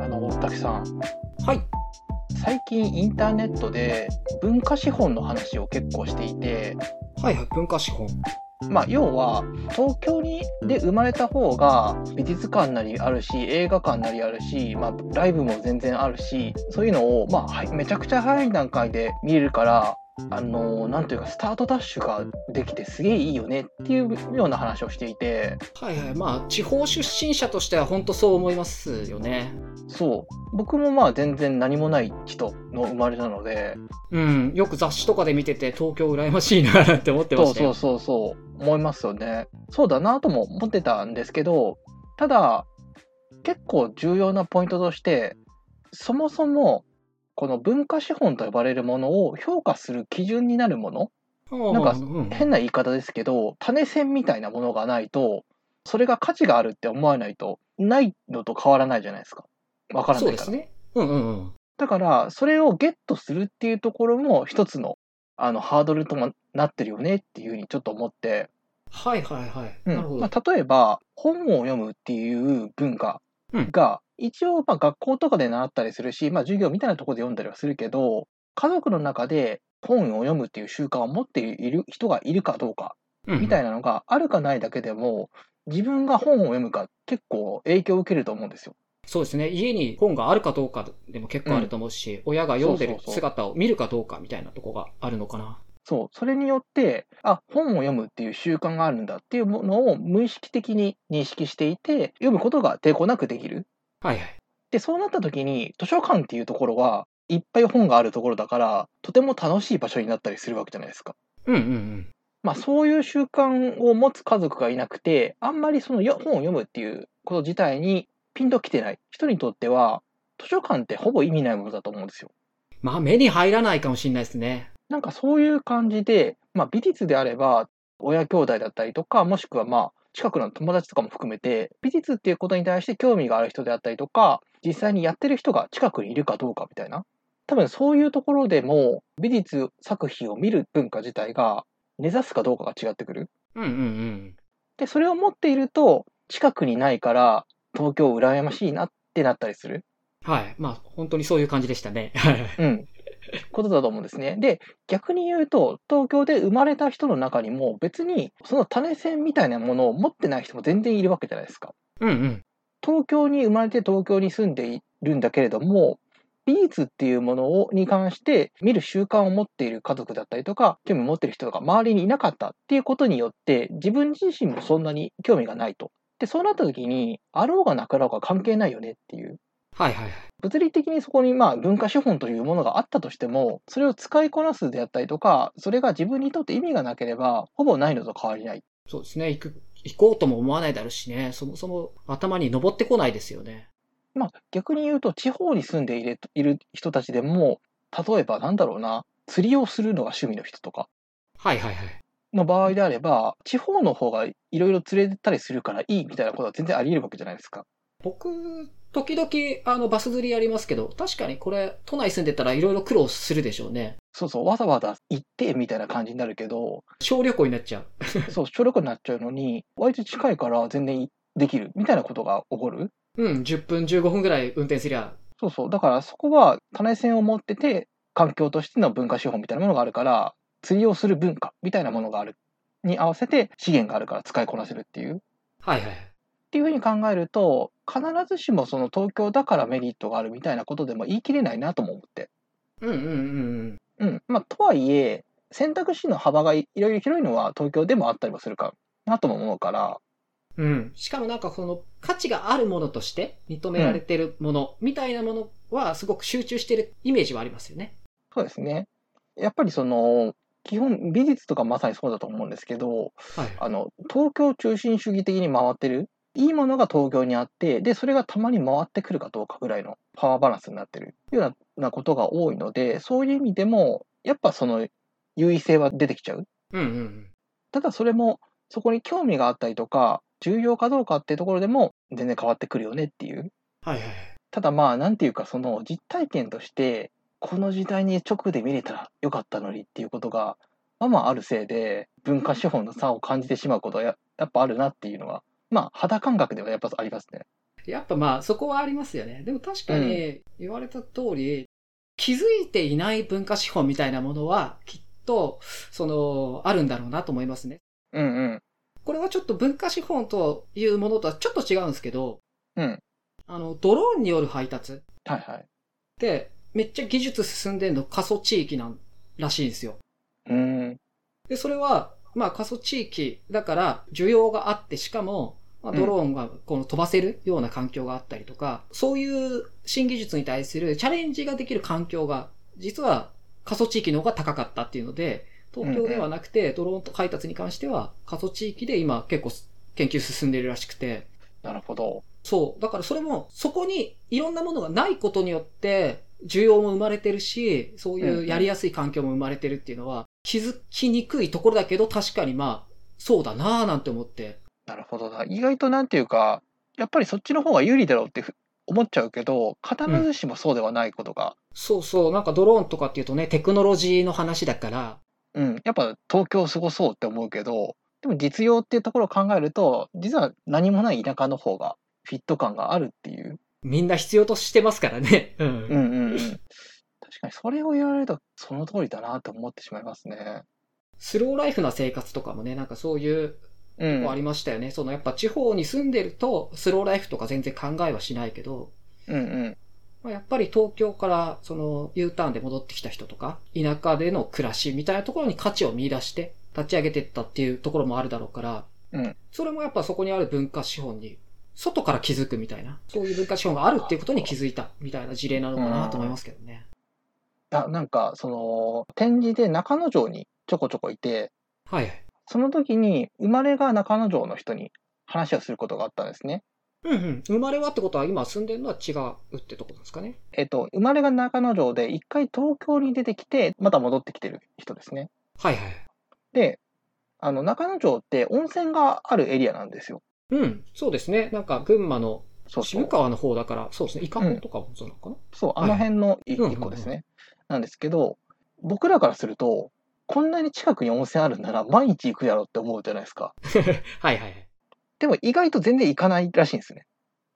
あの大竹さんはい。最近インターネットで文化資本の話を結構していてはいはい。文化資本。まあ要は東京にで生まれた方が美術館なりあるし映画館なりあるし、まあ、ライブも全然あるしそういうのを、まあ、めちゃくちゃ早い段階で見れるからあのなんというかスタートダッシュができてすげえいいよねっていうような話をしていてはいはい。まあ、地方出身者としては本当そう思いますよね。そう僕もまあ全然何もない人の生まれなのでうん。よく雑誌とかで見てて、東京羨ましいなって思ってましたよ。そうそうそうそう思いますよねそうだなとも思ってたんですけどただ結構重要なポイントとしてそもそもこの文化資本と呼ばれるものを評価する基準になるものうなんかうん変な言い方ですけど種銭みたいなものがないとそれが価値があるって思わないとないのと変わらないじゃないですかわからないから、そうですね。うんうんうん。だからそれをゲットするっていうところも一つのあのハードルともなってるよねっていうふうにちょっと思ってはいはいはい。うんなるほど。まあ、例えば本を読むっていう文化うんが、一応まあ学校とかで習ったりするし、まあ、授業みたいなところで読んだりはするけど家族の中で本を読むっていう習慣を持っている人がいるかどうかみたいいなのがあるかないだけでも自分が本を読むか結構影響を受けると思うんですよ。そうですね。家に本があるかどうかでも結構あると思うし、親が読んでる姿を見るかどうかみたいなとこがあるのかな。そうそれによってあ本を読むっていう習慣があるんだっていうものを無意識的に認識していて読むことが抵抗なくできる。はいはい。でそうなった時に図書館っていうところはいっぱい本があるところだからとても楽しい場所になったりするわけじゃないですか。うんうんうん。まあそういう習慣を持つ家族がいなくてあんまりそのよ本を読むっていうこと自体にピンときてない人にとっては図書館ってほぼ意味ないものだと思うんですよ。まあ、目に入らないかもしれないですね。なんかそういう感じで、まあ、美術であれば親兄弟だったりとかもしくはまあ近くの友達とかも含めて美術っていうことに対して興味がある人であったりとか実際にやってる人が近くにいるかどうかみたいな多分そういうところでも美術作品を見る文化自体が根ざすかどうかが違ってくる。うんうんうん。でそれを持っていると近くにないから東京羨ましいなってなったりする。はい。まあ、本当にそういう感じでしたね。うん。ことだと思うんですね。で、逆に言うと、東京で生まれた人の中にも、別にその種銭みたいなものを持ってない人も全然いるわけじゃないですか。うんうん。東京に生まれて東京に住んでいるんだけれども、美術っていうものをに関して見る習慣を持っている家族だったりとか、興味を持っている人が周りにいなかったっていうことによって、自分自身もそんなに興味がないと。で、そうなった時に、あろうがなかろうが関係ないよねっていう。はいはいはい。物理的にそこにまあ文化資本というものがあったとしてもそれを使いこなすであったりとかそれが自分にとって意味がなければほぼないのと変わりないそうですね。行く、行こうとも思わないだろうしね。そもそも頭に登ってこないですよね。まあ逆に言うと地方に住んでいるいる人たちでも例えばなんだろうな釣りをするのが趣味の人とかはいはいはい。の場合であれば地方の方がいろいろ釣れたりするからいいみたいなことは全然あり得るわけじゃないですか僕、時々、あの、バス釣りやりますけど、確かにこれ、都内住んでたらいろいろ苦労するでしょうね。そうそうわざわざ行ってみたいな感じになるけど小旅行になっちゃう。そう小旅行になっちゃうのに割と近いから全然できるみたいなことが起こる？うん、10分、15分ぐらい運転すりゃ。そうそう。だからそこは種銭を持ってて、環境としての文化資本みたいなものがあるから、釣りをする文化みたいなものがある。に合わせて資源があるから使いこなせるっていう。っはいはいはい。ていうふうに考えると、必ずしもその東京だからメリットがあるみたいなことでも言い切れないなとも思って。うんうんうんうん。うん。まあ、とはいえ、選択肢の幅がいろいろ広いのは東京でもあったりもするかなとも思うから、うん。しかもなんかその価値があるものとして認められてるものみたいなものはすごく集中してるイメージはありますよね。そうですね。やっぱりその、基本美術とかまさにそうだと思うんですけど、はい。あの東京中心主義的に回ってるいいものが東京にあってでそれがたまに回ってくるかどうかぐらいのパワーバランスになってるようなことが多いのでそういう意味でもやっぱその優位性は出てきちゃううんうんうん。ただそれもそこに興味があったりとか重要かどうかっていうところでも全然変わってくるよねっていうはいはい。ただまあなんていうかその実体験としてこの時代に直で見れたらよかったのにっていうことが、まあまああるせいで、文化資本の差を感じてしまうことはややっぱあるなっていうのは、まあ肌感覚ではやっぱありますね。やっぱまあそこはありますよね。でも確かに言われた通り、気づいていない文化資本みたいなものはきっと、その、あるんだろうなと思いますね。うんうん。これはちょっと文化資本というものとはちょっと違うんですけど、うん。あの、ドローンによる配達っはいはい。て、めっちゃ技術進んでんの過疎地域なんらしいんですよ。うーん。で、それは、まあ過疎地域だから需要があって、しかも、まあ、ドローンがこの飛ばせるような環境があったりとか、そういう新技術に対するチャレンジができる環境が、実は過疎地域の方が高かったっていうので、東京ではなくて、ドローンと配達に関しては、過疎地域で今結構研究進んでるらしくて、なるほど。そう。だからそれも、そこにいろんなものがないことによって、需要も生まれてるし、そういうやりやすい環境も生まれてるっていうのは、気づきにくいところだけど、確かにまあ、そうだなぁなんて思って。なるほどな。意外となんていうか、やっぱりそっちの方が有利だろうってふ思っちゃうけど、必ずしもそうではないことが、そうそう。なんかドローンとかっていうとね、テクノロジーの話だから、うん、やっぱ東京すごそうって思うけど、でも実用っていうところを考えると、実は何もない田舎の方がフィット感があるっていう。みんな必要としてますからね。うん。うんうんうん。確かにそれを言われるとその通りだなと思ってしまいますね。スローライフな生活とかもね、なんかそういううん。のありましたよね。そのやっぱ地方に住んでると、スローライフとか全然考えはしないけど、うんうん。まあやっぱり東京からその U ターンで戻ってきた人とか、田舎での暮らしみたいなところに価値を見出して立ち上げていったっていうところもあるだろうから、うんそれもやっぱそこにある文化資本に、外から気づくみたいな、そういう文化資本があるっていうことに気づいたみたいな事例なのかなと思いますけどね。あなんか、その、展示で中野城にちょこちょこいて、はいはい。その時に生まれが中野城の人に話をすることがあったんですね。うんうん。生まれはってことは今住んでるのは違うってとこですかね。えっと、生まれが中野城で一回東京に出てきて、また戻ってきてる人ですね。はいはい。で、あの、中野城って温泉があるエリアなんですよ。うん。そうですね。なんか群馬の渋。川の方だから、そうですね。伊香保とかもそうなのかな、そう、あの辺の一個ですね。なんですけど、僕らからすると、こんなに近くに温泉あるんなら毎日行くやろって思うじゃないですか。はいはいはい。でも意外と全然行かないらしいんですね。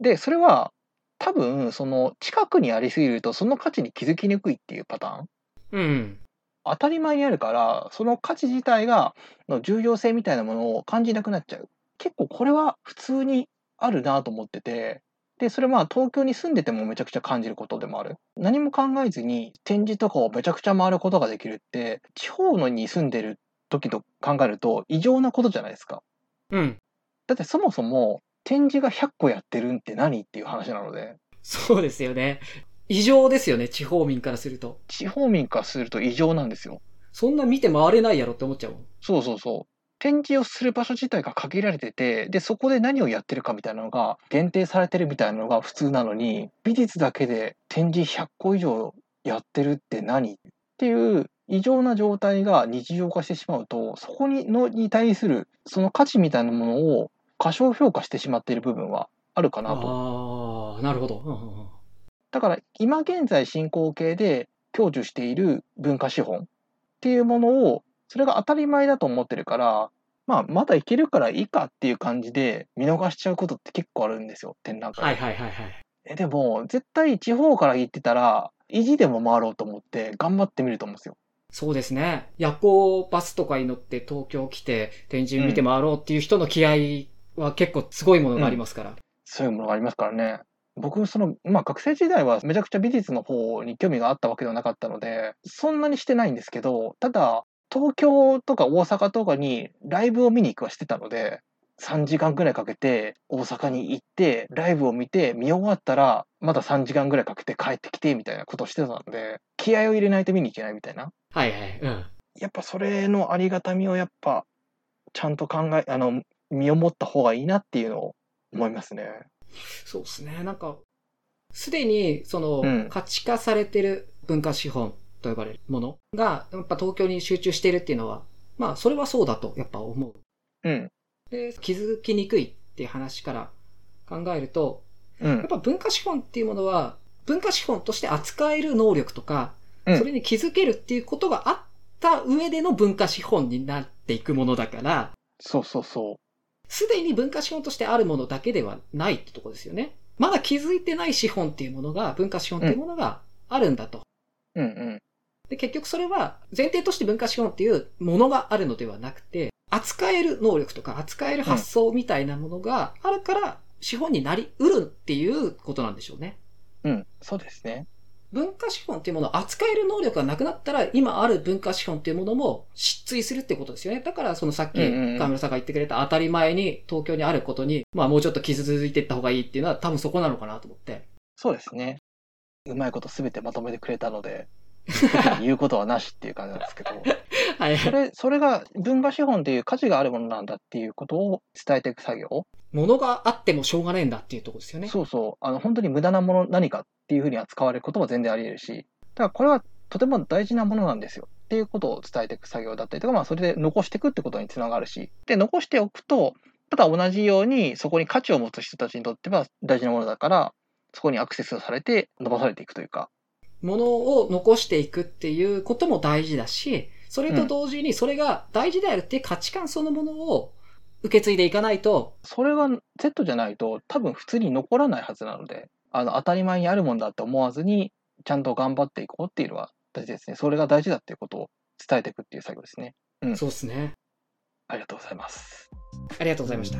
で、それは多分、その近くにありすぎるとその価値に気づきにくいっていうパターン。うん。当たり前にあるから、その価値自体が、の重要性みたいなものを感じなくなっちゃう。結構これは普通にあるなと思ってて、で、それまあ東京に住んでてもめちゃくちゃ感じることでもある。何も考えずに展示とかをめちゃくちゃ回ることができるって、地方のに住んでる時と考えると異常なことじゃないですか。うん。だってそもそも展示が100個やってるんって何っていう話なので、そうですよね。異常ですよね、地方民からすると。地方民からすると異常なんですよ。そんな見て回れないやろって思っちゃう。そうそうそう。展示をする場所自体が限られてて、で、そこで何をやってるかみたいなのが限定されてるみたいなのが普通なのに、美術だけで展示100個以上やってるって何っていう異常な状態が日常化してしまうと、そこにのに対するその価値みたいなものを過小評価してしまっている部分はあるかなと。ああ、なるほど。うんうんうんだから今現在進行形で享受している文化資本っていうものをそれが当たり前だと思ってるから、まあ、まだいけるからいいかっていう感じで見逃しちゃうことって結構あるんですよ展覧会はいで。はいはいはい。えでも絶対地方から行ってたら意地でも回ろうと思って頑張ってみると思うんですよ。そうですね。夜行バスとかに乗って東京来て展示見て回ろうっていう人の気合は結構すごいものがありますから。そういうものがありますからね。僕、その、まあ、学生時代はめちゃくちゃ美術の方に興味があったわけではなかったので、そんなにしてないんですけど、ただ、東京とか大阪とかにライブを見に行くはしてたので、3時間ぐらいかけて大阪に行って、ライブを見て、見終わったら、まだ3時間ぐらいかけて帰ってきて、みたいなことをしてたので、気合を入れないと見に行けないみたいな。はいはい。うん。やっぱそれのありがたみをやっぱ、ちゃんと考え、あの、身を持った方がいいなっていうのを思いますね。そうですね。なんか、すでに、その、うん価値化されてる文化資本と呼ばれるものが、やっぱ東京に集中しているっていうのは、まあ、それはそうだと、やっぱ思う。うん。で、気づきにくいっていう話から考えると、うんやっ。ぱ文化資本っていうものは、文化資本として扱える能力とか、うんそれに気づけるっていうことがあった上での文化資本になっていくものだから、そうそうそすでに文化資本としてあるものだけではないってとこですよね。まだ気づいてない資本っていうものが、文化資本っていうものがあるんだと。う。うんうん。で、結局それは前提として文化資本っていうものがあるのではなくて、扱える能力とか扱える発想みたいなものがあるから、資本になり得るっていうことなんでしょうね。うん。そうですね。文化資本っていうものを扱える能力がなくなったら、今ある文化資本っていうものも失墜するってことですよね。だから、そのさっき河村さんが言ってくれた当たり前に東京にあることに、まあもうちょっと傷ついていった方がいいっていうのは多分そこなのかなと思って。そうですね。うまいことすべてまとめてくれたので、言うことはなしっていう感じなんですけど、はい。それ、それが文化資本っていう価値があるものなんだっていうことを伝えていく作業。ものがあってもしょうがないんだっていうところですよね。そうそう。あの、本当に無駄なもの何かっていうふうに扱われることも全然あり得るし、だからこれはとても大事なものなんですよっていうことを伝えていく作業だったりとか、まあそれで残していくってことにつながるし、で、残しておくと、ただ同じようにそこに価値を持つ人たちにとっては大事なものだから、そこにアクセスされて伸ばされていくというか、ものを残していくっていうことも大事だし、それと同時にそれが大事であるっていう価値観そのものを受け継いでいかないと、それがセットじゃないと多分普通に残らないはずなので、あの当たり前にあるもんだって思わずに、ちゃんと頑張っていこうっていうのは大事ですね。それが大事だっていうことを伝えていくっていう作業ですね。うんそうですね。ありがとうございます。ありがとうございました。